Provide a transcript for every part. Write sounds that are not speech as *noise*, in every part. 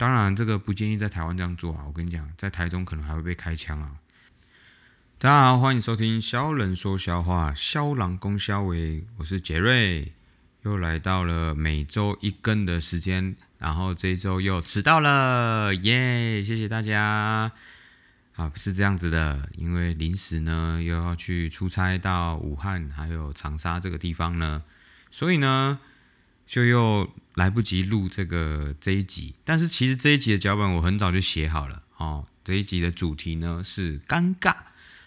当然，这个不建议在台湾这样做啊。我跟你讲，在台中可能还会被开枪啊。大家好，欢迎收听《肖人说笑话》，肖狼公肖伟，我是杰瑞，又来到了每周一更的时间，然后这一周又迟到了，耶！谢谢大家。啊，是这样子的，因为临时呢又要去出差到武汉还有长沙这个地方呢，所以呢就又来不及录这个这一集。但是其实这一集的脚本我很早就写好了哦。这一集的主题呢是尴尬。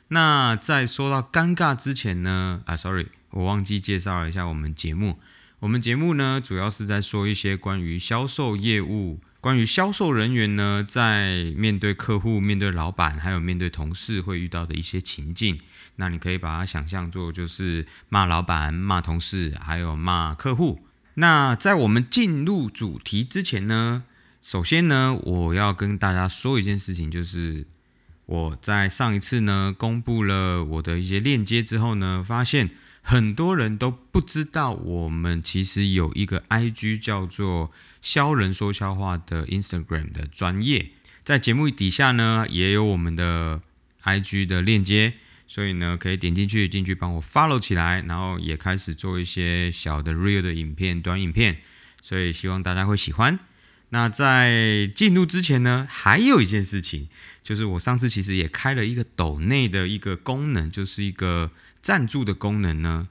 那在说到尴尬之前呢，啊，sorry，我忘记介绍了一下我们节目。我们节目呢主要是在说一些关于销售业务。关于销售人员呢，在面对客户、面对老板，还有面对同事会遇到的一些情境，那你可以把它想象做就是骂老板、骂同事，还有骂客户。那在我们进入主题之前呢，首先呢，我要跟大家说一件事情，就是我在上一次呢公布了我的一些链接之后呢，发现很多人都不知道我们其实有一个 IG 叫做。销人说笑话的 Instagram 的专业，在节目底下呢也有我们的 IG 的链接，所以呢可以点进去，进去帮我 follow 起来，然后也开始做一些小的 real 的影片、短影片，所以希望大家会喜欢。那在进入之前呢，还有一件事情，就是我上次其实也开了一个抖内的一个功能，就是一个赞助的功能呢，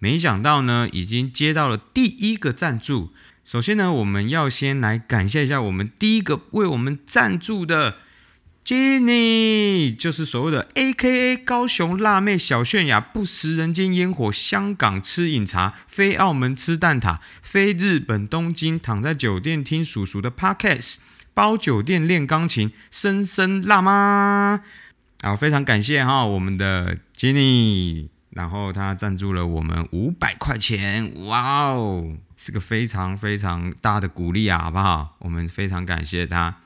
没想到呢已经接到了第一个赞助。首先呢，我们要先来感谢一下我们第一个为我们赞助的 Jenny，就是所谓的 A.K.A 高雄辣妹小泫雅，不食人间烟火，香港吃饮茶，飞澳门吃蛋挞，飞日本东京躺在酒店听叔叔的 Podcast，包酒店练钢琴，深深辣妈。好，非常感谢哈，我们的 Jenny。然后他赞助了我们五百块钱，哇哦，是个非常非常大的鼓励啊，好不好？我们非常感谢他。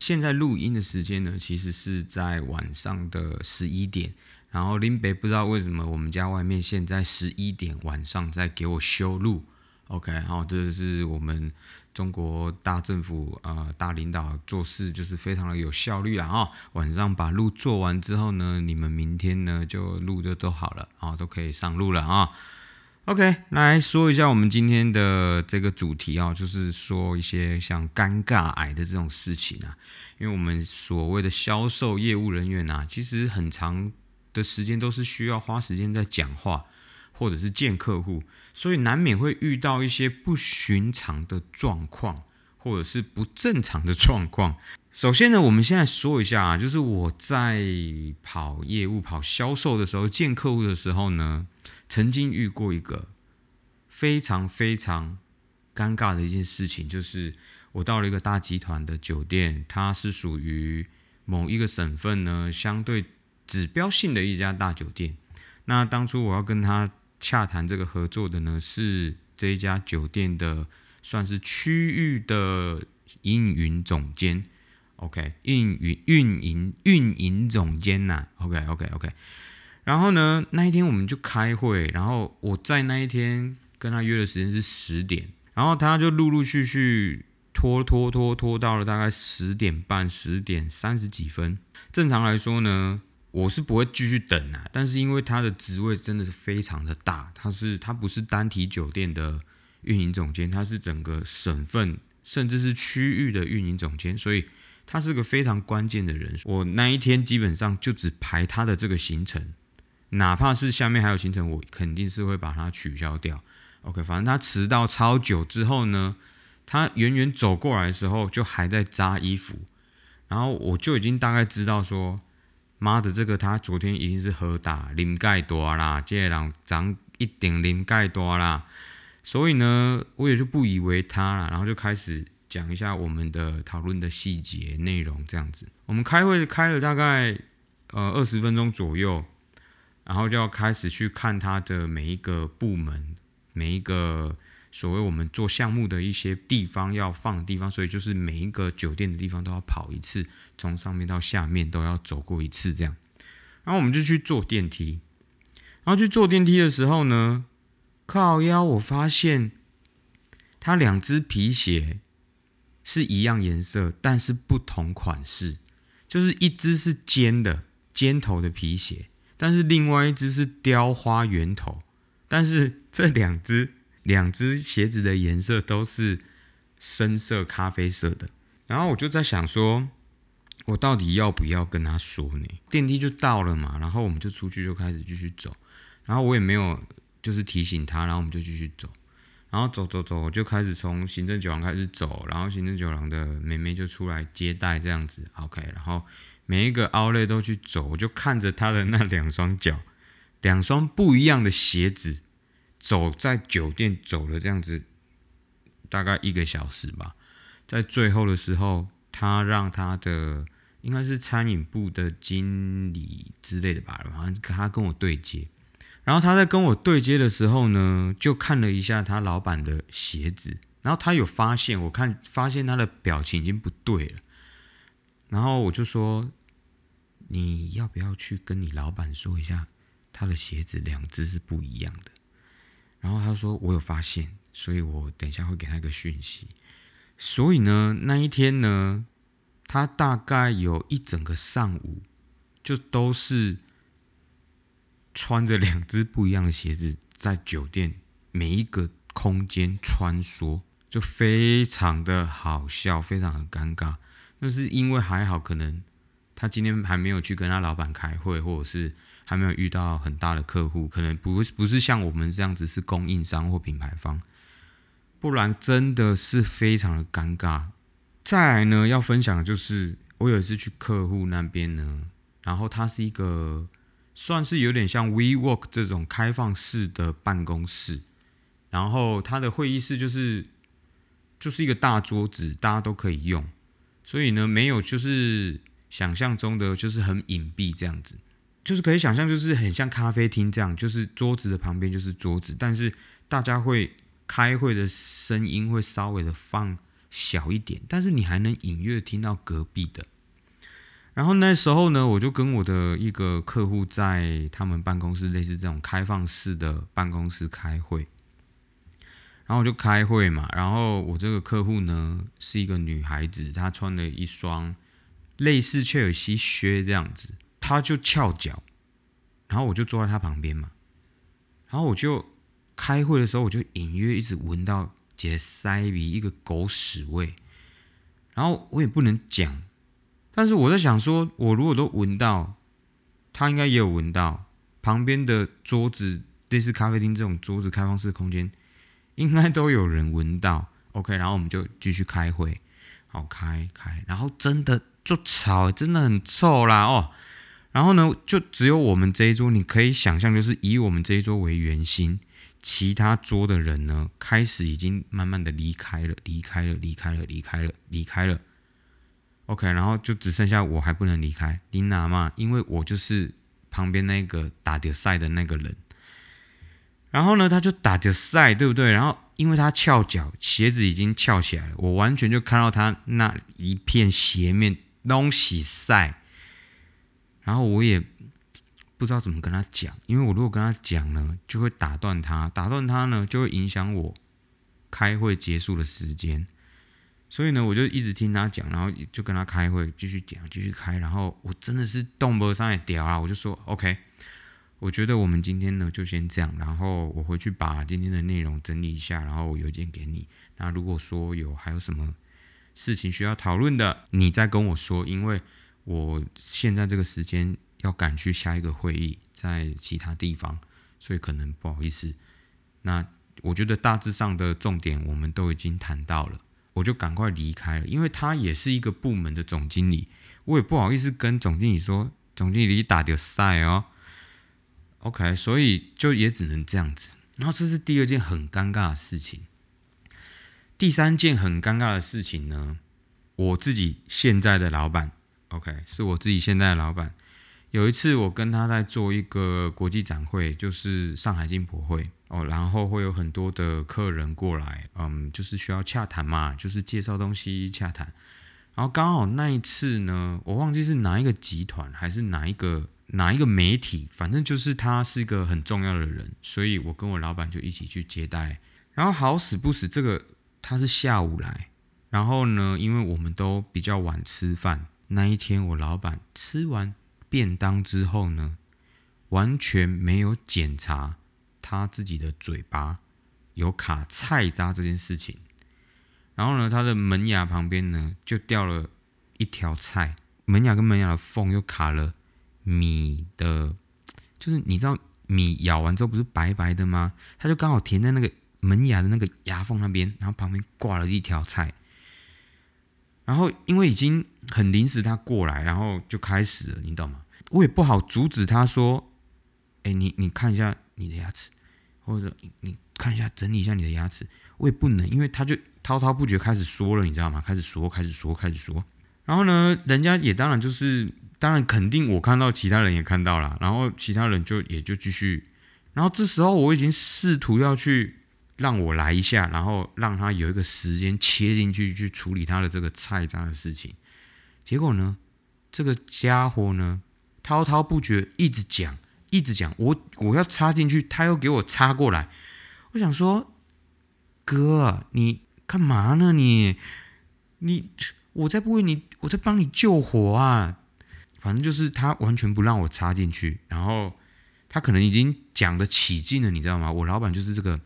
现在录音的时间呢，其实是在晚上的十一点。然后林北不知道为什么我们家外面现在十一点晚上在给我修路。OK，好，这是我们。中国大政府啊，大领导做事就是非常的有效率了啊！晚上把路做完之后呢，你们明天呢就路就都好了啊，都可以上路了啊。OK，来说一下我们今天的这个主题啊，就是说一些像尴尬癌的这种事情啊。因为我们所谓的销售业务人员啊，其实很长的时间都是需要花时间在讲话。或者是见客户，所以难免会遇到一些不寻常的状况，或者是不正常的状况。首先呢，我们现在说一下啊，就是我在跑业务、跑销售的时候，见客户的时候呢，曾经遇过一个非常非常尴尬的一件事情，就是我到了一个大集团的酒店，它是属于某一个省份呢相对指标性的一家大酒店。那当初我要跟他。洽谈这个合作的呢，是这一家酒店的算是区域的运营总监，OK，运营运营运营总监呐，OK OK OK。然后呢，那一天我们就开会，然后我在那一天跟他约的时间是十点，然后他就陆陆续续拖拖拖拖到了大概十点半、十点三十几分。正常来说呢。我是不会继续等啊，但是因为他的职位真的是非常的大，他是他不是单体酒店的运营总监，他是整个省份甚至是区域的运营总监，所以他是个非常关键的人。我那一天基本上就只排他的这个行程，哪怕是下面还有行程，我肯定是会把它取消掉。OK，反正他迟到超久之后呢，他远远走过来的时候就还在扎衣服，然后我就已经大概知道说。妈的，这个他昨天一定是喝大，啉盖多啦，这个人长一点啉盖多啦，所以呢，我也就不以为他了，然后就开始讲一下我们的讨论的细节内容，这样子。我们开会开了大概呃二十分钟左右，然后就要开始去看他的每一个部门，每一个。所谓我们做项目的一些地方要放的地方，所以就是每一个酒店的地方都要跑一次，从上面到下面都要走过一次这样。然后我们就去坐电梯，然后去坐电梯的时候呢，靠腰我发现他两只皮鞋是一样颜色，但是不同款式，就是一只是尖的尖头的皮鞋，但是另外一只是雕花圆头，但是这两只两只鞋子的颜色都是深色咖啡色的。然后我就在想说，我到底要不要跟他说呢？电梯就到了嘛，然后我们就出去就开始继续走，然后我也没有就是提醒他，然后我们就继续走。然后走走走，我就开始从行政酒廊开始走，然后行政酒廊的妹妹就出来接待这样子，OK。然后每一个凹类都去走，我就看着他的那两双脚，两双不一样的鞋子，走在酒店走了这样子，大概一个小时吧。在最后的时候，他让他的应该是餐饮部的经理之类的吧，反正他跟我对接。然后他在跟我对接的时候呢，就看了一下他老板的鞋子，然后他有发现，我看发现他的表情已经不对了，然后我就说，你要不要去跟你老板说一下，他的鞋子两只是不一样的？然后他说我有发现，所以我等一下会给他一个讯息。所以呢，那一天呢，他大概有一整个上午就都是。穿着两只不一样的鞋子，在酒店每一个空间穿梭，就非常的好笑，非常的尴尬。那是因为还好，可能他今天还没有去跟他老板开会，或者是还没有遇到很大的客户，可能不不是像我们这样子是供应商或品牌方，不然真的是非常的尴尬。再来呢，要分享的就是我有一次去客户那边呢，然后他是一个。算是有点像 WeWork 这种开放式的办公室，然后它的会议室就是就是一个大桌子，大家都可以用，所以呢，没有就是想象中的就是很隐蔽这样子，就是可以想象就是很像咖啡厅这样，就是桌子的旁边就是桌子，但是大家会开会的声音会稍微的放小一点，但是你还能隐约听到隔壁的。然后那时候呢，我就跟我的一个客户在他们办公室，类似这种开放式的办公室开会。然后我就开会嘛，然后我这个客户呢是一个女孩子，她穿了一双类似切尔西靴这样子，他就翘脚，然后我就坐在他旁边嘛，然后我就开会的时候，我就隐约一直闻到杰塞比一个狗屎味，然后我也不能讲。但是我在想说，我如果都闻到，他应该也有闻到。旁边的桌子，类似咖啡厅这种桌子开放式空间，应该都有人闻到。OK，然后我们就继续开会，好开开，然后真的就吵，真的很臭啦哦。然后呢，就只有我们这一桌，你可以想象，就是以我们这一桌为圆心，其他桌的人呢，开始已经慢慢的离开了，离开了，离开了，离开了，离开了。OK，然后就只剩下我还不能离开琳娜嘛，因为我就是旁边那个打的赛的那个人。然后呢，他就打着赛，对不对？然后因为他翘脚，鞋子已经翘起来了，我完全就看到他那一片鞋面东西晒。然后我也不知道怎么跟他讲，因为我如果跟他讲呢，就会打断他，打断他呢，就会影响我开会结束的时间。所以呢，我就一直听他讲，然后就跟他开会，继续讲，继续开。然后我真的是动不上来屌啊！我就说 OK，我觉得我们今天呢就先这样。然后我回去把今天的内容整理一下，然后我邮件给你。那如果说有还有什么事情需要讨论的，你再跟我说，因为我现在这个时间要赶去下一个会议，在其他地方，所以可能不好意思。那我觉得大致上的重点我们都已经谈到了。我就赶快离开了，因为他也是一个部门的总经理，我也不好意思跟总经理说，总经理打掉赛哦。OK，所以就也只能这样子。然后这是第二件很尴尬的事情。第三件很尴尬的事情呢，我自己现在的老板，OK，是我自己现在的老板。有一次我跟他在做一个国际展会，就是上海金博会。哦，然后会有很多的客人过来，嗯，就是需要洽谈嘛，就是介绍东西洽谈。然后刚好那一次呢，我忘记是哪一个集团还是哪一个哪一个媒体，反正就是他是一个很重要的人，所以我跟我老板就一起去接待。然后好死不死，这个他是下午来，然后呢，因为我们都比较晚吃饭，那一天我老板吃完便当之后呢，完全没有检查他自己的嘴巴有卡菜渣这件事情。然后呢，他的门牙旁边呢就掉了一条菜，门牙跟门牙的缝又卡了米的，就是你知道米咬完之后不是白白的吗？他就刚好填在那个门牙的那个牙缝那边，然后旁边挂了一条菜。然后因为已经很临时，他过来，然后就开始了，你懂吗？我也不好阻止他说：“哎，你你看一下你的牙齿，或者你你看一下整理一下你的牙齿。”我也不能，因为他就滔滔不绝开始说了，你知道吗？开始说，开始说，开始说。然后呢，人家也当然就是，当然肯定我看到，其他人也看到了，然后其他人就也就继续。然后这时候我已经试图要去。让我来一下，然后让他有一个时间切进去去处理他的这个菜渣的事情。结果呢，这个家伙呢滔滔不绝，一直讲，一直讲。我我要插进去，他又给我插过来。我想说，哥，你干嘛呢？你你我在不为你，我在帮你救火啊。反正就是他完全不让我插进去，然后他可能已经讲的起劲了，你知道吗？我老板就是这个。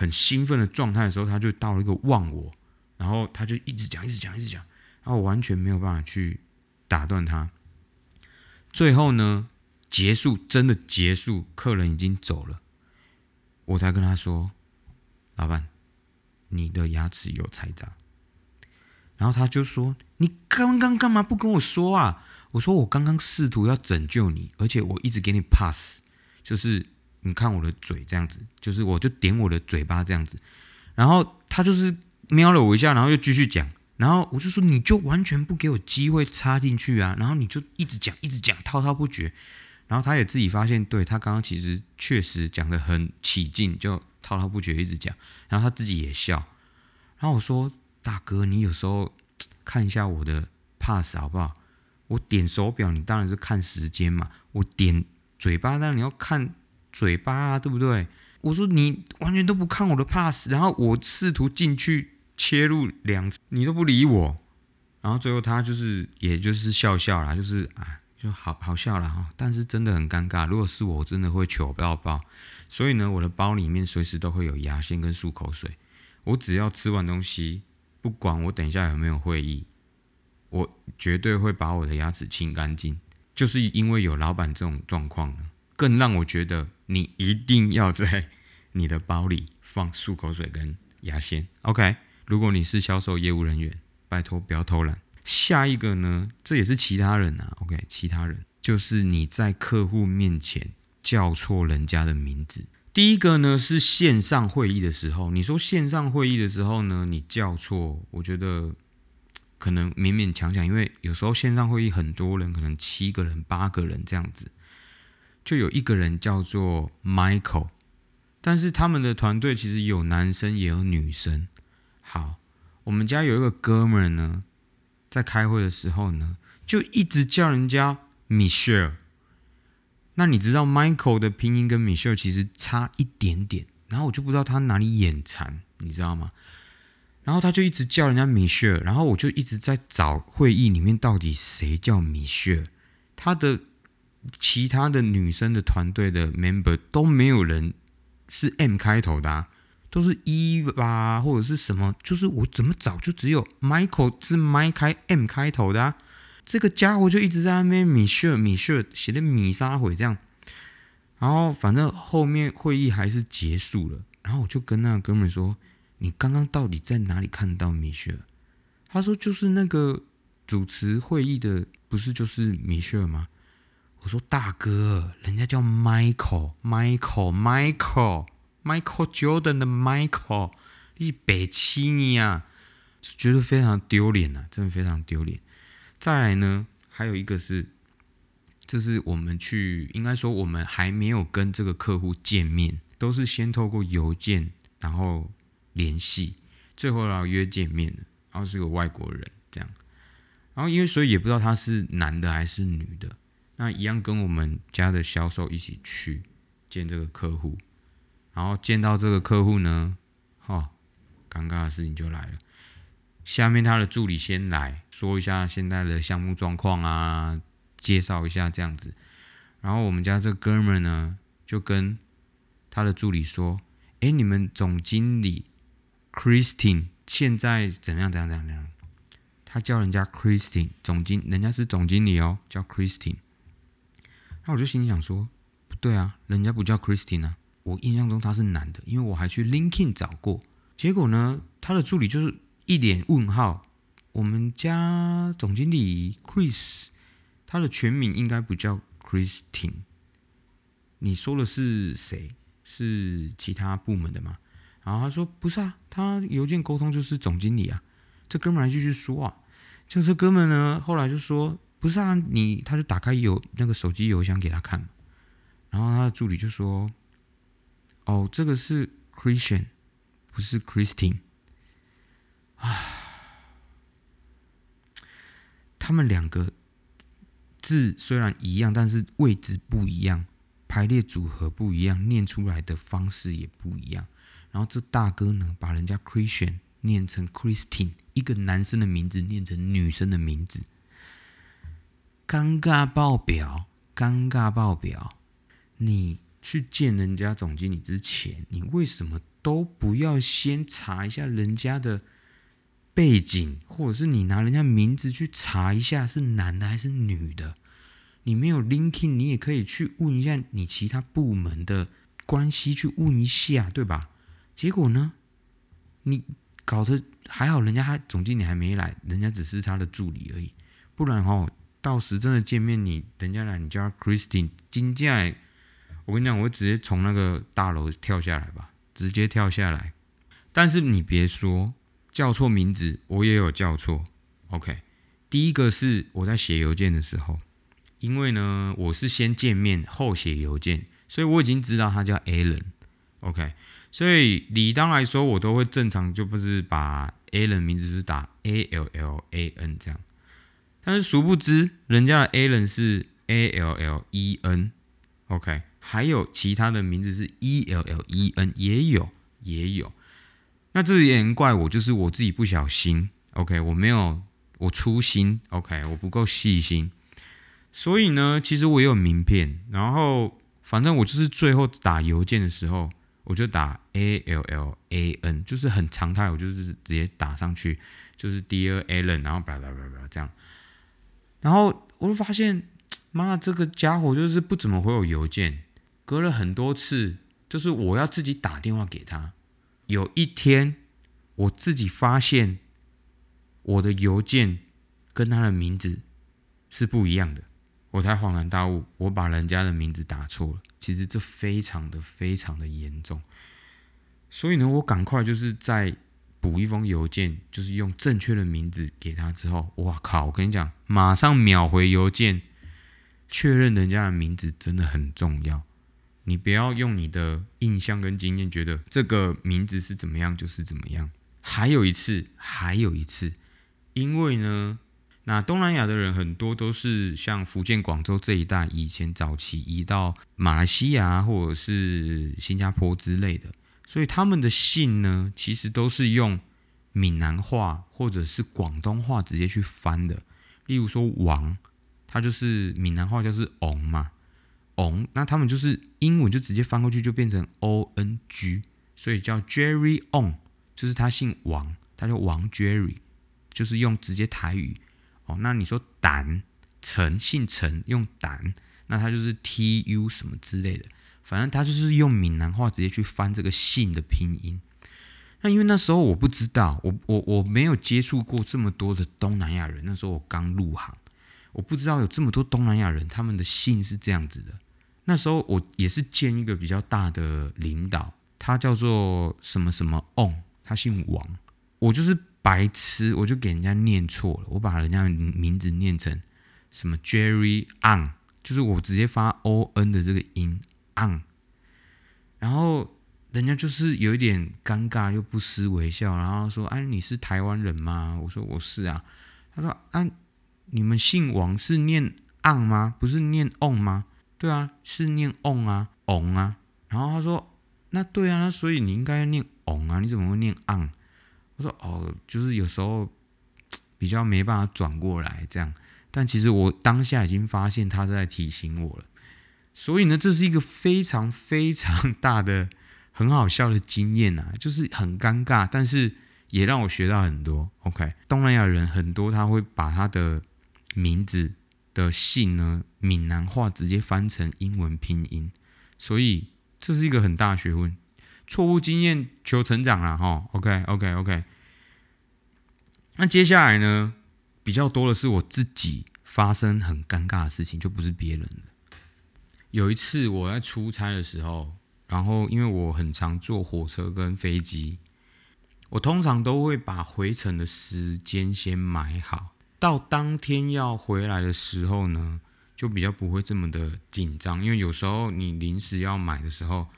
很兴奋的状态的时候，他就到了一个忘我，然后他就一直讲，一直讲，一直讲，然后我完全没有办法去打断他。最后呢，结束，真的结束，客人已经走了，我才跟他说：“老板，你的牙齿有彩渣。”然后他就说：“你刚刚干嘛不跟我说啊？”我说：“我刚刚试图要拯救你，而且我一直给你 pass，就是。”你看我的嘴这样子，就是我就点我的嘴巴这样子，然后他就是瞄了我一下，然后又继续讲，然后我就说你就完全不给我机会插进去啊，然后你就一直讲一直讲滔滔不绝，然后他也自己发现，对他刚刚其实确实讲的很起劲，就滔滔不绝一直讲，然后他自己也笑，然后我说大哥，你有时候看一下我的 pass 好不好？我点手表，你当然是看时间嘛，我点嘴巴，当然你要看。嘴巴啊，对不对？我说你完全都不看我的 pass，然后我试图进去切入两次，你都不理我，然后最后他就是也就是笑笑啦，就是啊就好好笑了哈。但是真的很尴尬，如果是我，真的会求不到包。所以呢，我的包里面随时都会有牙线跟漱口水。我只要吃完东西，不管我等一下有没有会议，我绝对会把我的牙齿清干净。就是因为有老板这种状况呢。更让我觉得，你一定要在你的包里放漱口水跟牙线。OK，如果你是销售业务人员，拜托不要偷懒。下一个呢，这也是其他人啊。OK，其他人就是你在客户面前叫错人家的名字。第一个呢是线上会议的时候，你说线上会议的时候呢，你叫错，我觉得可能勉勉强强，因为有时候线上会议很多人，可能七个人、八个人这样子。就有一个人叫做 Michael，但是他们的团队其实有男生也有女生。好，我们家有一个哥们呢，在开会的时候呢，就一直叫人家 Michelle。那你知道 Michael 的拼音跟 Michelle 其实差一点点，然后我就不知道他哪里眼馋，你知道吗？然后他就一直叫人家 Michelle，然后我就一直在找会议里面到底谁叫 Michelle，他的。其他的女生的团队的 member 都没有人是 M 开头的啊，都是一吧或者是什么，就是我怎么找就只有 Michael 是 m i 开 M 开头的，啊这个家伙就一直在那边米歇米歇写的米沙毁这样，然后反正后面会议还是结束了，然后我就跟那个哥们说：“你刚刚到底在哪里看到米歇？”他说：“就是那个主持会议的，不是就是米歇吗？”我说大哥，人家叫 Michael，Michael，Michael，Michael Jordan 的 Michael，你是北七你啊，觉得非常丢脸呐，真的非常丢脸。再来呢，还有一个是，这是我们去，应该说我们还没有跟这个客户见面，都是先透过邮件，然后联系，最后然后约见面，然后是个外国人这样，然后因为所以也不知道他是男的还是女的。那一样跟我们家的销售一起去见这个客户，然后见到这个客户呢，哈，尴尬的事情就来了。下面他的助理先来说一下现在的项目状况啊，介绍一下这样子。然后我们家这哥们呢，就跟他的助理说：“哎，你们总经理 Christine 现在怎样怎样怎样怎样？”他叫人家 Christine 总经，人家是总经理哦，叫 Christine。那我就心里想说：“不对啊，人家不叫 Christine 啊。”我印象中他是男的，因为我还去 LinkedIn 找过。结果呢，他的助理就是一脸问号。我们家总经理 Chris，他的全名应该不叫。Christine，你说的是谁？是其他部门的吗？然后他说不是啊，他邮件沟通就是总经理啊。这哥们还继续说啊，就这哥们呢，后来就说不是啊，你他就打开邮那个手机邮箱给他看，然后他的助理就说哦，这个是 Christian，不是 Christine 啊，他们两个。字虽然一样，但是位置不一样，排列组合不一样，念出来的方式也不一样。然后这大哥呢，把人家 Christian 念成 Christine，一个男生的名字念成女生的名字，尴尬爆表，尴尬爆表。你去见人家总经理之前，你为什么都不要先查一下人家的？背景，或者是你拿人家名字去查一下是男的还是女的，你没有 linking，你也可以去问一下你其他部门的关系，去问一下，对吧？结果呢，你搞得还好，人家还总经理还没来，人家只是他的助理而已，不然哦，到时真的见面，你人家来，你叫 Christine 金价，我跟你讲，我会直接从那个大楼跳下来吧，直接跳下来。但是你别说。叫错名字，我也有叫错。OK，第一个是我在写邮件的时候，因为呢我是先见面后写邮件，所以我已经知道他叫 Alan。OK，所以理当来说，我都会正常就不是把 Alan 名字是打 A L L A N 这样。但是殊不知，人家的 Alan 是 A L L E N。OK，还有其他的名字是 E L L E N，也有，也有。那这也能怪我，就是我自己不小心，OK，我没有我粗心，OK，我不够细心，所以呢，其实我也有名片，然后反正我就是最后打邮件的时候，我就打 A L L A N，就是很常态，我就是直接打上去，就是 Dear Alan，然后叭叭叭叭这样，然后我就发现，*tsk* 妈，这个家伙就是不怎么会有邮件，隔了很多次，就是我要自己打电话给他。有一天，我自己发现我的邮件跟他的名字是不一样的，我才恍然大悟，我把人家的名字打错了。其实这非常的非常的严重，所以呢，我赶快就是在补一封邮件，就是用正确的名字给他之后，哇靠！我跟你讲，马上秒回邮件，确认人家的名字真的很重要。你不要用你的印象跟经验觉得这个名字是怎么样就是怎么样。还有一次，还有一次，因为呢，那东南亚的人很多都是像福建、广州这一带，以前早期移到马来西亚或者是新加坡之类的，所以他们的姓呢，其实都是用闽南话或者是广东话直接去翻的。例如说王，他就是闽南话就是翁嘛。翁，那他们就是英文就直接翻过去就变成 O N G，所以叫 Jerry On，就是他姓王，他叫王 Jerry，就是用直接台语哦。那你说胆陈姓陈用胆，那他就是 T U 什么之类的，反正他就是用闽南话直接去翻这个姓的拼音。那因为那时候我不知道，我我我没有接触过这么多的东南亚人，那时候我刚入行，我不知道有这么多东南亚人，他们的姓是这样子的。那时候我也是见一个比较大的领导，他叫做什么什么 On，他姓王。我就是白痴，我就给人家念错了，我把人家名字念成什么 Jerry On，就是我直接发 O N 的这个音 On，然后人家就是有一点尴尬又不失微笑，然后说：“哎，你是台湾人吗？”我说：“我是啊。”他说：“啊，你们姓王是念昂吗？不是念 On 吗？”对啊，是念 on 啊，on 啊。然后他说：“那对啊，那所以你应该念 on 啊，你怎么会念昂我说：“哦，就是有时候比较没办法转过来这样。但其实我当下已经发现他在提醒我了，所以呢，这是一个非常非常大的、很好笑的经验啊，*laughs* 就是很尴尬，但是也让我学到很多。OK，东南亚人很多，他会把他的名字的姓呢闽南话直接翻成英文拼音，所以这是一个很大学问。错误经验求成长了哈。OK，OK，OK。那接下来呢？比较多的是我自己发生很尴尬的事情，就不是别人了。有一次我在出差的时候，然后因为我很常坐火车跟飞机，我通常都会把回程的时间先买好，到当天要回来的时候呢，就比较不会这么的紧张。因为有时候你临时要买的时候，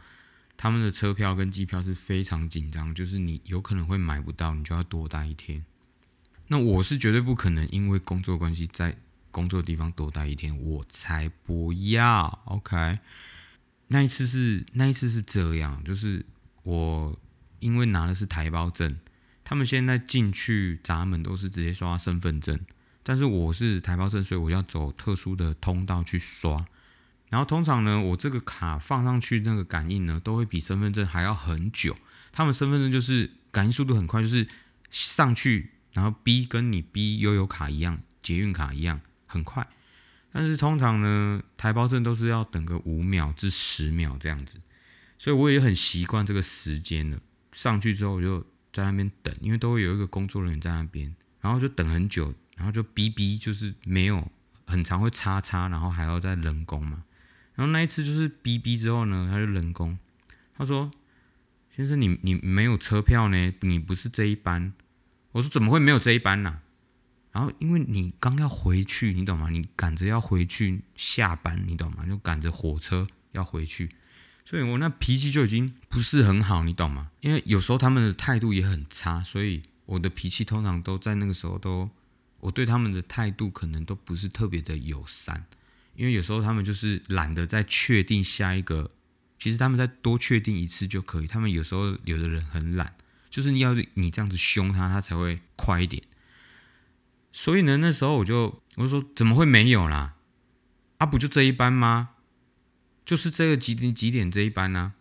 他们的车票跟机票是非常紧张，就是你有可能会买不到，你就要多待一天。那我是绝对不可能因为工作关系在工作的地方多待一天，我才不要。OK，那一次是那一次是这样，就是我因为拿的是台胞证，他们现在进去闸门都是直接刷身份证，但是我是台胞证，所以我要走特殊的通道去刷。然后通常呢，我这个卡放上去那个感应呢，都会比身份证还要很久。他们身份证就是感应速度很快，就是上去。然后 B 跟你 B 悠游卡一样，捷运卡一样，很快。但是通常呢，台胞证都是要等个五秒至十秒这样子，所以我也很习惯这个时间了。上去之后我就在那边等，因为都会有一个工作人员在那边，然后就等很久，然后就哔哔就是没有很长会叉叉，然后还要再人工嘛。然后那一次就是哔哔之后呢，他就人工，他说：“先生，你你没有车票呢，你不是这一班。”我说怎么会没有这一班呢？然后因为你刚要回去，你懂吗？你赶着要回去下班，你懂吗？就赶着火车要回去，所以我那脾气就已经不是很好，你懂吗？因为有时候他们的态度也很差，所以我的脾气通常都在那个时候都，我对他们的态度可能都不是特别的友善，因为有时候他们就是懒得再确定下一个，其实他们再多确定一次就可以。他们有时候有的人很懒。就是你要你这样子凶他，他才会快一点。所以呢，那时候我就我就说怎么会没有啦？啊，不就这一班吗？就是这个几点几点这一班呢？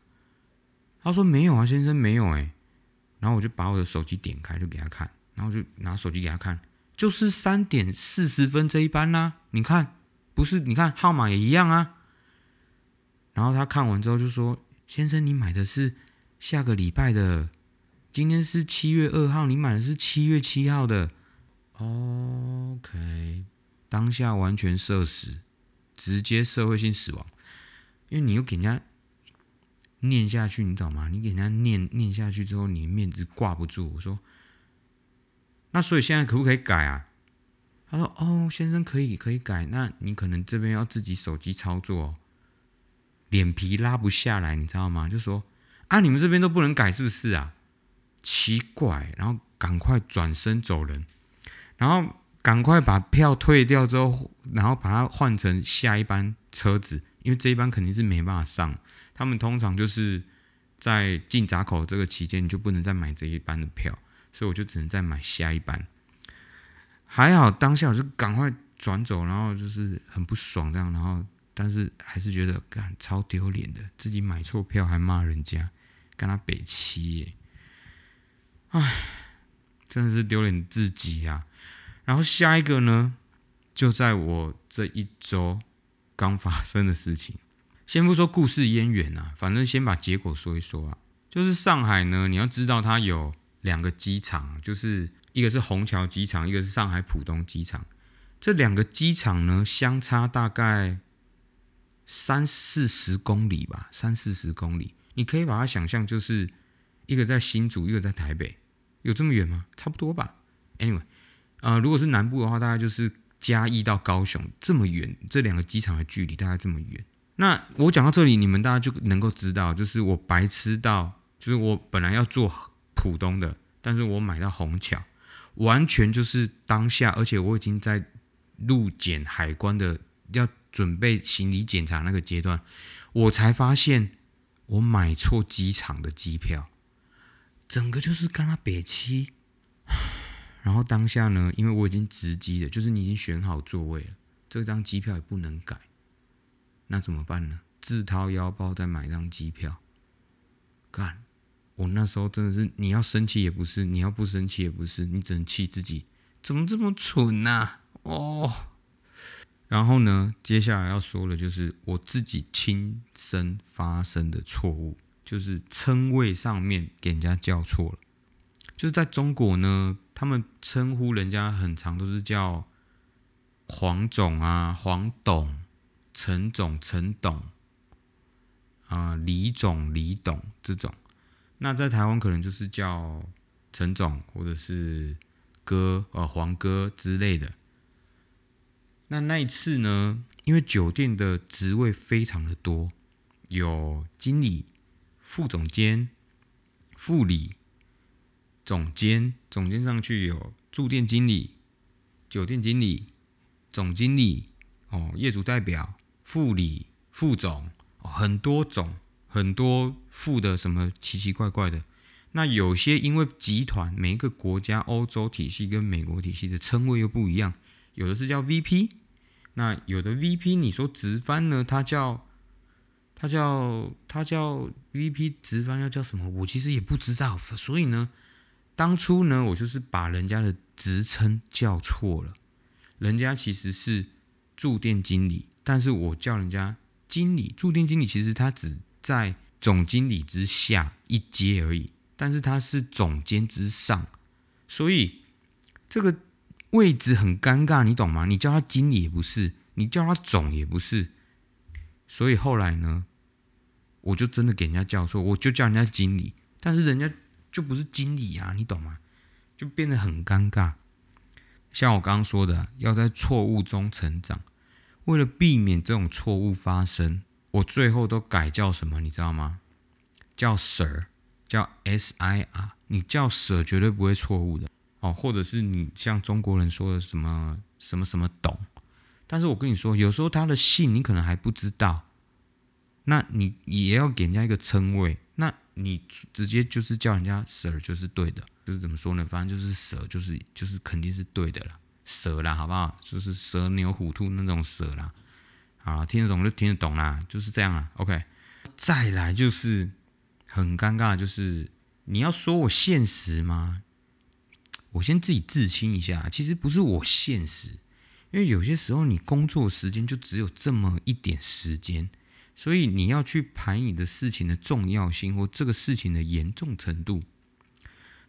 他说没有啊，先生没有哎。然后我就把我的手机点开，就给他看，然后就拿手机给他看，就是三点四十分这一班啦。你看，不是？你看号码也一样啊。然后他看完之后就说：“先生，你买的是下个礼拜的。”今天是七月二号，你买的是七月七号的，OK，当下完全社死，直接社会性死亡，因为你又给人家念下去，你懂吗？你给人家念念下去之后，你面子挂不住。我说，那所以现在可不可以改啊？他说，哦，先生可以可以改，那你可能这边要自己手机操作，哦脸皮拉不下来，你知道吗？就说啊，你们这边都不能改，是不是啊？奇怪，然后赶快转身走人，然后赶快把票退掉之后，然后把它换成下一班车子，因为这一班肯定是没办法上。他们通常就是在进闸口这个期间，你就不能再买这一班的票，所以我就只能再买下一班。还好当下我就赶快转走，然后就是很不爽这样，然后但是还是觉得干超丢脸的，自己买错票还骂人家，跟他北七耶。唉，真的是丢脸自己啊！然后下一个呢，就在我这一周刚发生的事情。先不说故事渊源啊，反正先把结果说一说啊。就是上海呢，你要知道它有两个机场，就是一个是虹桥机场，一个是上海浦东机场。这两个机场呢，相差大概三四十公里吧，三四十公里。你可以把它想象，就是一个在新竹，一个在台北。有这么远吗？差不多吧。Anyway，呃，如果是南部的话，大概就是嘉义到高雄这么远，这两个机场的距离大概这么远。那我讲到这里，你们大家就能够知道，就是我白痴到，就是我本来要坐浦东的，但是我买到虹桥，完全就是当下，而且我已经在入检海关的要准备行李检查那个阶段，我才发现我买错机场的机票。整个就是跟他北七，然后当下呢，因为我已经值机了，就是你已经选好座位了，这张机票也不能改，那怎么办呢？自掏腰包再买张机票，干！我那时候真的是，你要生气也不是，你要不生气也不是，你只能气自己，怎么这么蠢呐？哦。然后呢，接下来要说的，就是我自己亲身发生的错误，就是称谓上面给人家叫错了。就是在中国呢，他们称呼人家很长都是叫黄总啊、黄董、陈总、陈董啊、李总、李董这种。那在台湾可能就是叫陈总或者是哥呃黄哥之类的。那那一次呢？因为酒店的职位非常的多，有经理、副总监、副理、总监，总监上去有住店经理、酒店经理、总经理哦，业主代表、副理、副总哦，很多种，很多副的什么奇奇怪怪的。那有些因为集团每一个国家欧洲体系跟美国体系的称谓又不一样，有的是叫 VP。那有的 VP，你说直翻呢？他叫他叫他叫 VP 直翻要叫什么？我其实也不知道。所以呢，当初呢，我就是把人家的职称叫错了。人家其实是驻店经理，但是我叫人家经理。驻店经理其实他只在总经理之下一阶而已，但是他是总监之上，所以这个。位置很尴尬，你懂吗？你叫他经理也不是，你叫他总也不是，所以后来呢，我就真的给人家叫错，我就叫人家经理，但是人家就不是经理啊，你懂吗？就变得很尴尬。像我刚刚说的，要在错误中成长，为了避免这种错误发生，我最后都改叫什么，你知道吗？叫 Sir，叫 S I R，你叫 Sir 绝对不会错误的。哦，或者是你像中国人说的什么什么什么懂，但是我跟你说，有时候他的姓你可能还不知道，那你也要给人家一个称谓，那你直接就是叫人家 Sir 就是对的，就是怎么说呢？反正就是蛇，就是就是肯定是对的啦，蛇啦，好不好？就是蛇牛虎兔那种蛇啦，好，听得懂就听得懂啦，就是这样啦。OK，再来就是很尴尬，就是你要说我现实吗？我先自己自清一下，其实不是我现实，因为有些时候你工作时间就只有这么一点时间，所以你要去排你的事情的重要性或这个事情的严重程度。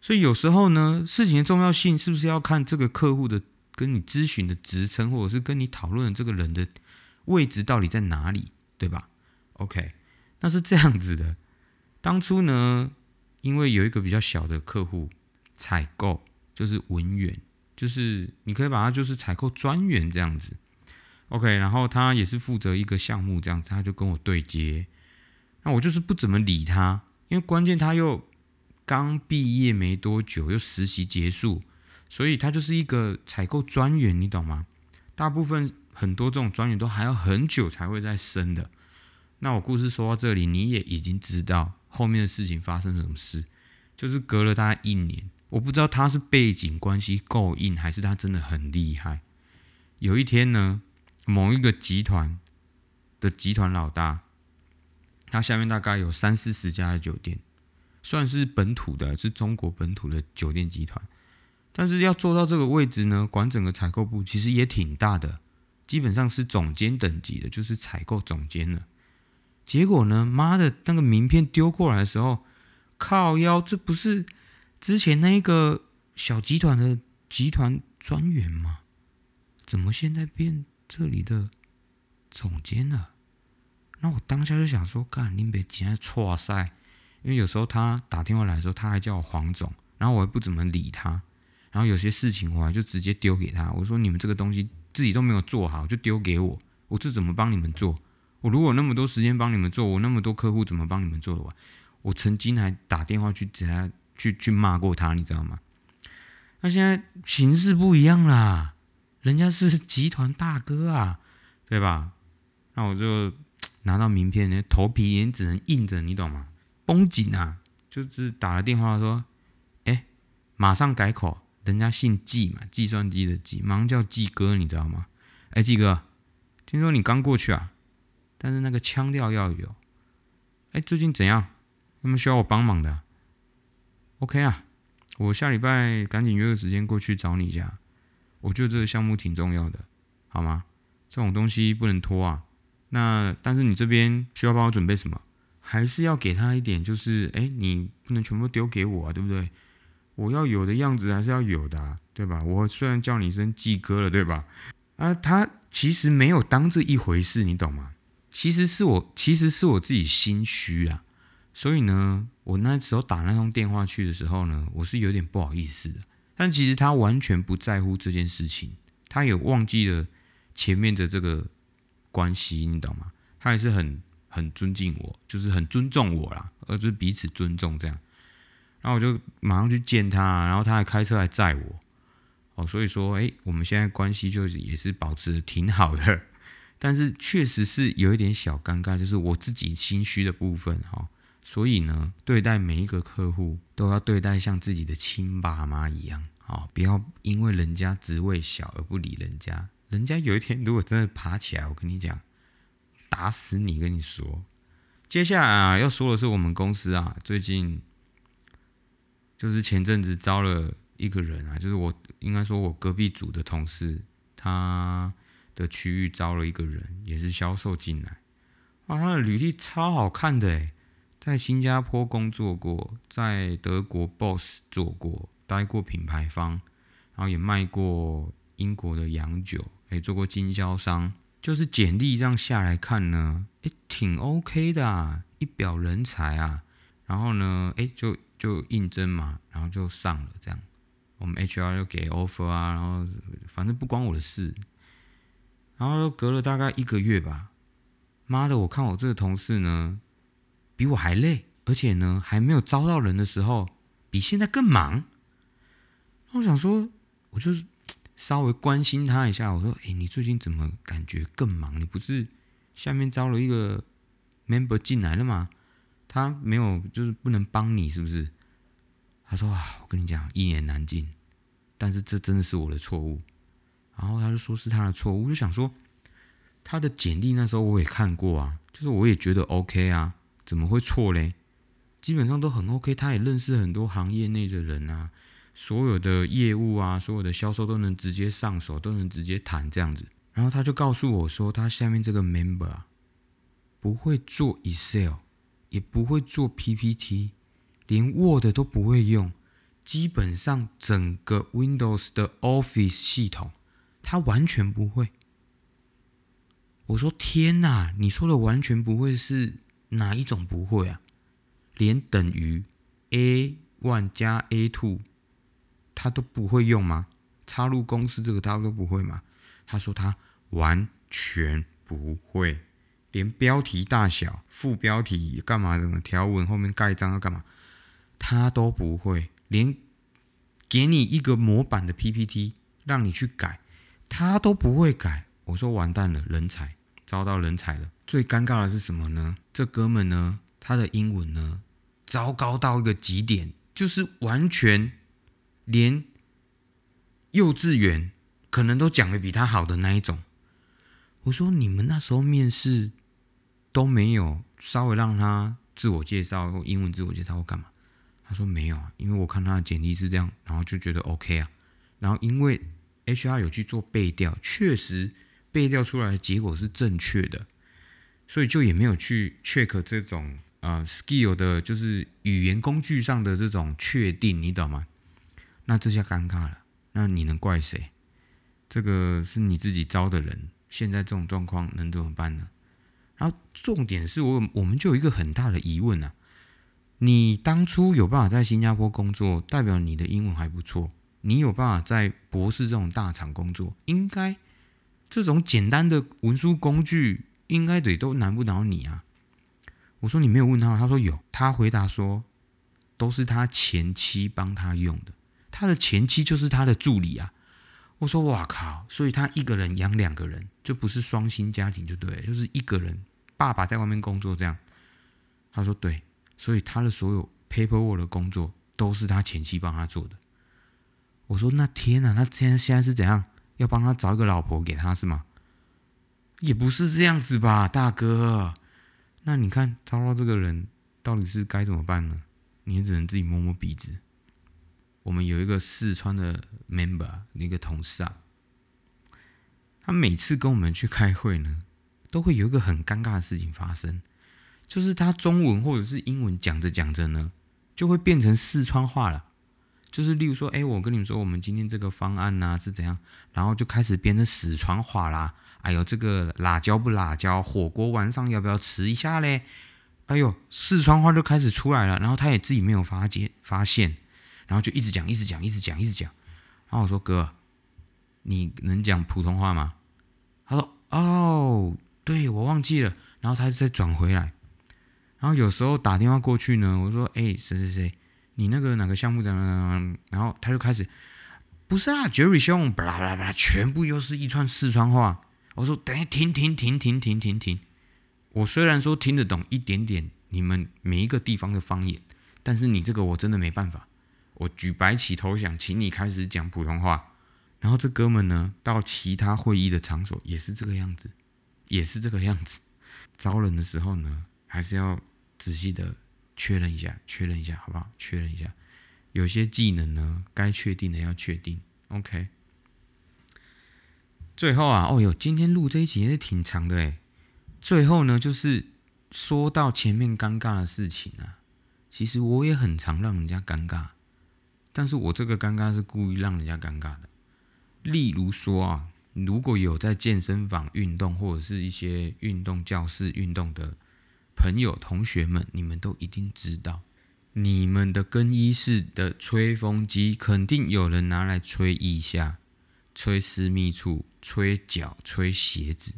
所以有时候呢，事情的重要性是不是要看这个客户的跟你咨询的职称，或者是跟你讨论的这个人的位置到底在哪里，对吧？OK，那是这样子的。当初呢，因为有一个比较小的客户采购。就是文员，就是你可以把它就是采购专员这样子，OK，然后他也是负责一个项目这样子，他就跟我对接，那我就是不怎么理他，因为关键他又刚毕业没多久，又实习结束，所以他就是一个采购专员，你懂吗？大部分很多这种专员都还要很久才会再升的。那我故事说到这里，你也已经知道后面的事情发生什么事，就是隔了大概一年。我不知道他是背景关系够硬，还是他真的很厉害。有一天呢，某一个集团的集团老大，他下面大概有三四十家的酒店，算是本土的，是中国本土的酒店集团。但是要做到这个位置呢，管整个采购部其实也挺大的，基本上是总监等级的，就是采购总监了。结果呢，妈的，那个名片丢过来的时候，靠腰，这不是。之前那个小集团的集团专员吗？怎么现在变这里的总监了？那我当下就想说，干，你别急，错赛。因为有时候他打电话来的时候，他还叫我黄总，然后我也不怎么理他。然后有些事情我还就直接丢给他，我说你们这个东西自己都没有做好，就丢给我，我这怎么帮你们做？我如果那么多时间帮你们做，我那么多客户怎么帮你们做的完？我曾经还打电话去给他。去去骂过他，你知道吗？那现在形势不一样啦，人家是集团大哥啊，对吧？那我就 *tsk* 拿到名片，那头皮也只能硬着，你懂吗？绷紧啊，就是打了电话说，哎，马上改口，人家姓季嘛，计算机的计，马上叫季哥，你知道吗？哎，季哥，听说你刚过去啊，但是那个腔调要有。哎，最近怎样？有没有需要我帮忙的？OK 啊，我下礼拜赶紧约个时间过去找你一下。我觉得这个项目挺重要的，好吗？这种东西不能拖啊。那但是你这边需要帮我准备什么？还是要给他一点，就是哎，你不能全部丢给我啊，对不对？我要有的样子还是要有的，对吧？我虽然叫你一声季哥了，对吧？啊，他其实没有当这一回事，你懂吗？其实是我，其实是我自己心虚啊。所以呢，我那时候打那通电话去的时候呢，我是有点不好意思的。但其实他完全不在乎这件事情，他也忘记了前面的这个关系，你懂吗？他也是很很尊敬我，就是很尊重我啦，而是彼此尊重这样。然后我就马上去见他，然后他还开车来载我。哦，所以说，哎，我们现在关系就是也是保持的挺好的。*laughs* 但是确实是有一点小尴尬，就是我自己心虚的部分哈。所以呢，对待每一个客户都要对待像自己的亲爸妈一样啊！不要因为人家职位小而不理人家。人家有一天如果真的爬起来，我跟你讲，打死你！跟你说，接下来啊要说的是我们公司啊，最近就是前阵子招了一个人啊，就是我应该说我隔壁组的同事他。的区域招了一个人，也是销售进来，哇，他的履历超好看的诶，在新加坡工作过，在德国 BOSS 做过，待过品牌方，然后也卖过英国的洋酒，也做过经销商，就是简历这样下来看呢，诶，挺 OK 的啊，一表人才啊，然后呢，诶，就就应征嘛，然后就上了这样，我们 HR 就给 offer 啊，然后反正不关我的事。然后隔了大概一个月吧，妈的！我看我这个同事呢，比我还累，而且呢还没有招到人的时候，比现在更忙。我想说，我就稍微关心他一下，我说：“哎，你最近怎么感觉更忙？你不是下面招了一个 member 进来了吗？他没有，就是不能帮你，是不是？”他说：“啊，我跟你讲，一言难尽，但是这真的是我的错误。”然后他就说是他的错误，我就想说，他的简历那时候我也看过啊，就是我也觉得 OK 啊，怎么会错嘞？基本上都很 OK，他也认识很多行业内的人啊，所有的业务啊，所有的销售都能直接上手，都能直接谈这样子。然后他就告诉我说，他下面这个 member 啊，不会做 Excel，也不会做 PPT，连 Word 都不会用，基本上整个 Windows 的 Office 系统。他完全不会。我说天哪，你说的完全不会是哪一种不会啊？连等于 a one 加 a two，他都不会用吗？插入公式这个他都不会吗？他说他完全不会，连标题大小、副标题干嘛、什么条文后面盖章要干嘛，他都不会。连给你一个模板的 PPT 让你去改。他都不会改，我说完蛋了，人才招到人才了。最尴尬的是什么呢？这哥们呢，他的英文呢，糟糕到一个极点，就是完全连幼稚园可能都讲的比他好的那一种。我说你们那时候面试都没有稍微让他自我介绍或英文自我介绍或干嘛？他说没有啊，因为我看他的简历是这样，然后就觉得 OK 啊，然后因为。HR 有去做背调，确实背调出来的结果是正确的，所以就也没有去 check 这种啊 skill 的，就是语言工具上的这种确定，你懂吗？那这下尴尬了，那你能怪谁？这个是你自己招的人，现在这种状况能怎么办呢？然后重点是我我们就有一个很大的疑问啊，你当初有办法在新加坡工作，代表你的英文还不错。你有办法在博士这种大厂工作？应该这种简单的文书工具，应该得都难不倒你啊！我说你没有问他，他说有。他回答说，都是他前妻帮他用的，他的前妻就是他的助理啊。我说哇靠！所以他一个人养两个人，就不是双薪家庭就对，就是一个人爸爸在外面工作这样。他说对，所以他的所有 paperwork 的工作都是他前妻帮他做的。我说那天呐，那现在现在是怎样？要帮他找一个老婆给他是吗？也不是这样子吧，大哥。那你看，糟糕，这个人到底是该怎么办呢？你也只能自己摸摸鼻子。我们有一个四川的 member，一个同事啊，他每次跟我们去开会呢，都会有一个很尴尬的事情发生，就是他中文或者是英文讲着讲着呢，就会变成四川话了。就是例如说，哎，我跟你们说，我们今天这个方案呢是怎样，然后就开始变成四川话啦。哎呦，这个辣椒不辣椒？火锅晚上要不要吃一下嘞？哎呦，四川话就开始出来了。然后他也自己没有发现，发现，然后就一直讲，一直讲，一直讲，一直讲。然后我说哥，你能讲普通话吗？他说哦，对我忘记了。然后他再转回来。然后有时候打电话过去呢，我说哎，谁谁谁。你那个哪个项目怎么怎么？然后他就开始，不是啊，Jerry 兄，巴拉巴拉巴拉，全部又是一串四川话。我说，等下停停停停停停停。我虽然说听得懂一点点你们每一个地方的方言，但是你这个我真的没办法。我举白旗投降，请你开始讲普通话。然后这哥们呢，到其他会议的场所也是这个样子，也是这个样子。招人的时候呢，还是要仔细的。确认一下，确认一下，好不好？确认一下，有些技能呢，该确定的要确定。OK。最后啊，哦哟，今天录这一集也是挺长的诶。最后呢，就是说到前面尴尬的事情啊，其实我也很常让人家尴尬，但是我这个尴尬是故意让人家尴尬的。例如说啊，如果有在健身房运动或者是一些运动教室运动的。朋友、同学们，你们都一定知道，你们的更衣室的吹风机肯定有人拿来吹腋下、吹私密处、吹脚、吹鞋子，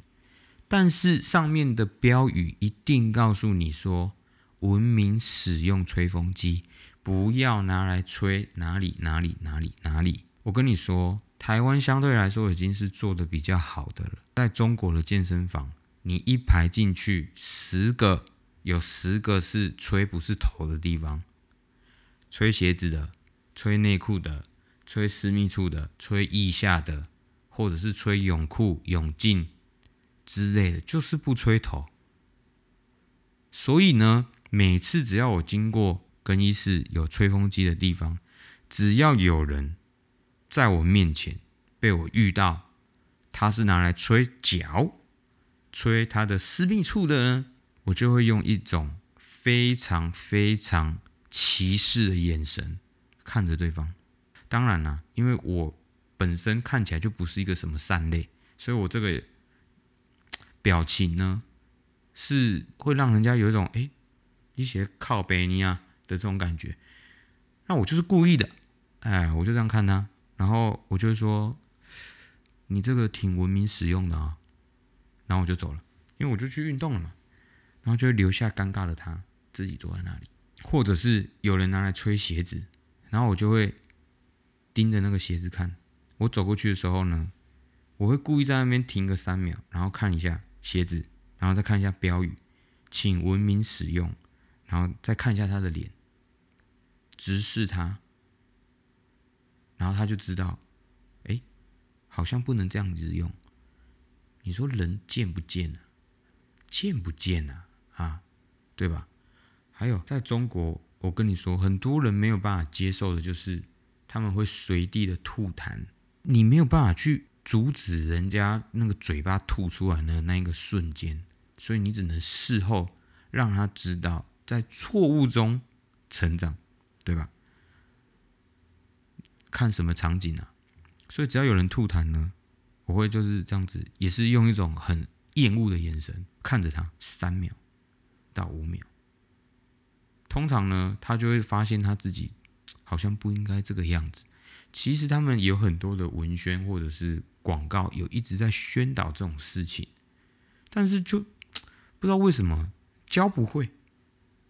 但是上面的标语一定告诉你说，文明使用吹风机，不要拿来吹哪里哪里哪里哪里。我跟你说，台湾相对来说已经是做的比较好的了，在中国的健身房。你一排进去，十个有十个是吹不是头的地方，吹鞋子的、吹内裤的、吹私密处的、吹腋下的，或者是吹泳裤、泳镜之类的，就是不吹头。所以呢，每次只要我经过更衣室有吹风机的地方，只要有人在我面前被我遇到，他是拿来吹脚。吹他的私密处的呢，我就会用一种非常非常歧视的眼神看着对方。当然啦，因为我本身看起来就不是一个什么善类，所以我这个表情呢，是会让人家有一种哎，一些靠背你啊的这种感觉。那我就是故意的，哎，我就这样看他，然后我就说，你这个挺文明使用的啊。然后我就走了，因为我就去运动了嘛。然后就留下尴尬的他自己坐在那里，或者是有人拿来吹鞋子，然后我就会盯着那个鞋子看。我走过去的时候呢，我会故意在那边停个三秒，然后看一下鞋子，然后再看一下标语，请文明使用，然后再看一下他的脸，直视他，然后他就知道，哎，好像不能这样子用。你说人贱不贱呢？贱不贱呢？啊，对吧？还有，在中国，我跟你说，很多人没有办法接受的，就是他们会随地的吐痰，你没有办法去阻止人家那个嘴巴吐出来的那一个瞬间，所以你只能事后让他知道，在错误中成长，对吧？看什么场景啊？所以只要有人吐痰呢？我会就是这样子，也是用一种很厌恶的眼神看着他三秒到五秒。通常呢，他就会发现他自己好像不应该这个样子。其实他们有很多的文宣或者是广告有一直在宣导这种事情，但是就不知道为什么教不会，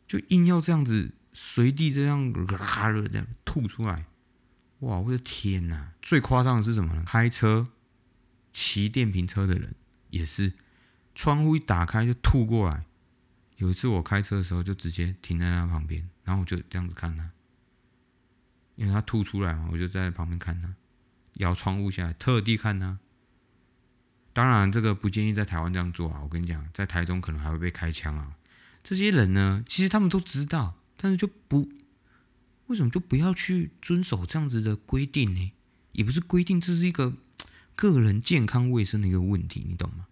就硬要这样子随地这样哈了这样吐出来。哇，我的天哪！最夸张的是什么呢？开车。骑电瓶车的人也是，窗户一打开就吐过来。有一次我开车的时候，就直接停在他旁边，然后我就这样子看他，因为他吐出来嘛，我就在旁边看他，摇窗户下来，特地看他。当然，这个不建议在台湾这样做啊！我跟你讲，在台中可能还会被开枪啊。这些人呢，其实他们都知道，但是就不为什么就不要去遵守这样子的规定呢？也不是规定，这是一个个人健康卫生的一个问题，你懂吗？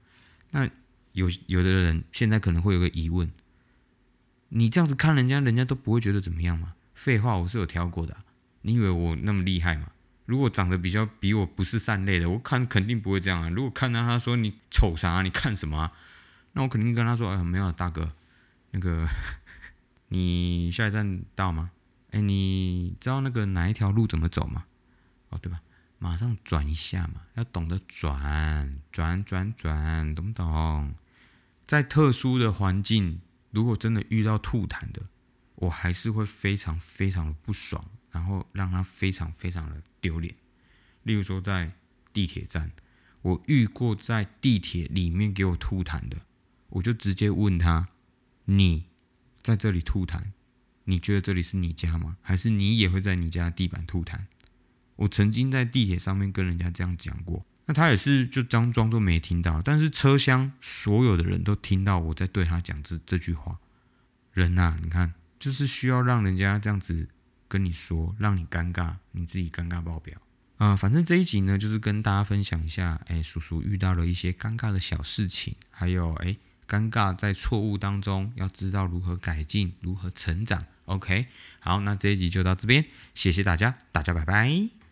那有有的人现在可能会有个疑问：你这样子看人家，人家都不会觉得怎么样吗？废话，我是有挑过的。你以为我那么厉害吗？如果长得比较比我不是善类的，我看肯定不会这样啊。如果看到他说你丑啥，你看什么？啊那我肯定跟他说，哎，没有，大哥，那个 *laughs* 你下一站到吗？哎，你知道那个哪一条路怎么走吗？哦，对吧？马上转一下嘛，要懂得转转转转，懂不懂？在特殊的环境，如果真的遇到吐痰的，我还是会非常非常的不爽。然后让他非常非常的丢脸。例如说，在地铁站，我遇过在地铁里面给我吐痰的，我就直接问他：“你在这里吐痰，你觉得这里是你家吗？还是你也会在你家地板吐痰？”我曾经在地铁上面跟人家这样讲过，那他也是就装装都没听到，但是车厢所有的人都听到我在对他讲这这句话。人呐，你看，就是需要让人家这样子。跟你说，让你尴尬，你自己尴尬爆表。啊，反正这一集呢，就是跟大家分享一下，哎，叔叔遇到了一些尴尬的小事情，还有哎，尴尬在错误当中要知道如何改进，如何成长。OK，好，那这一集就到这边，谢谢大家，大家拜拜。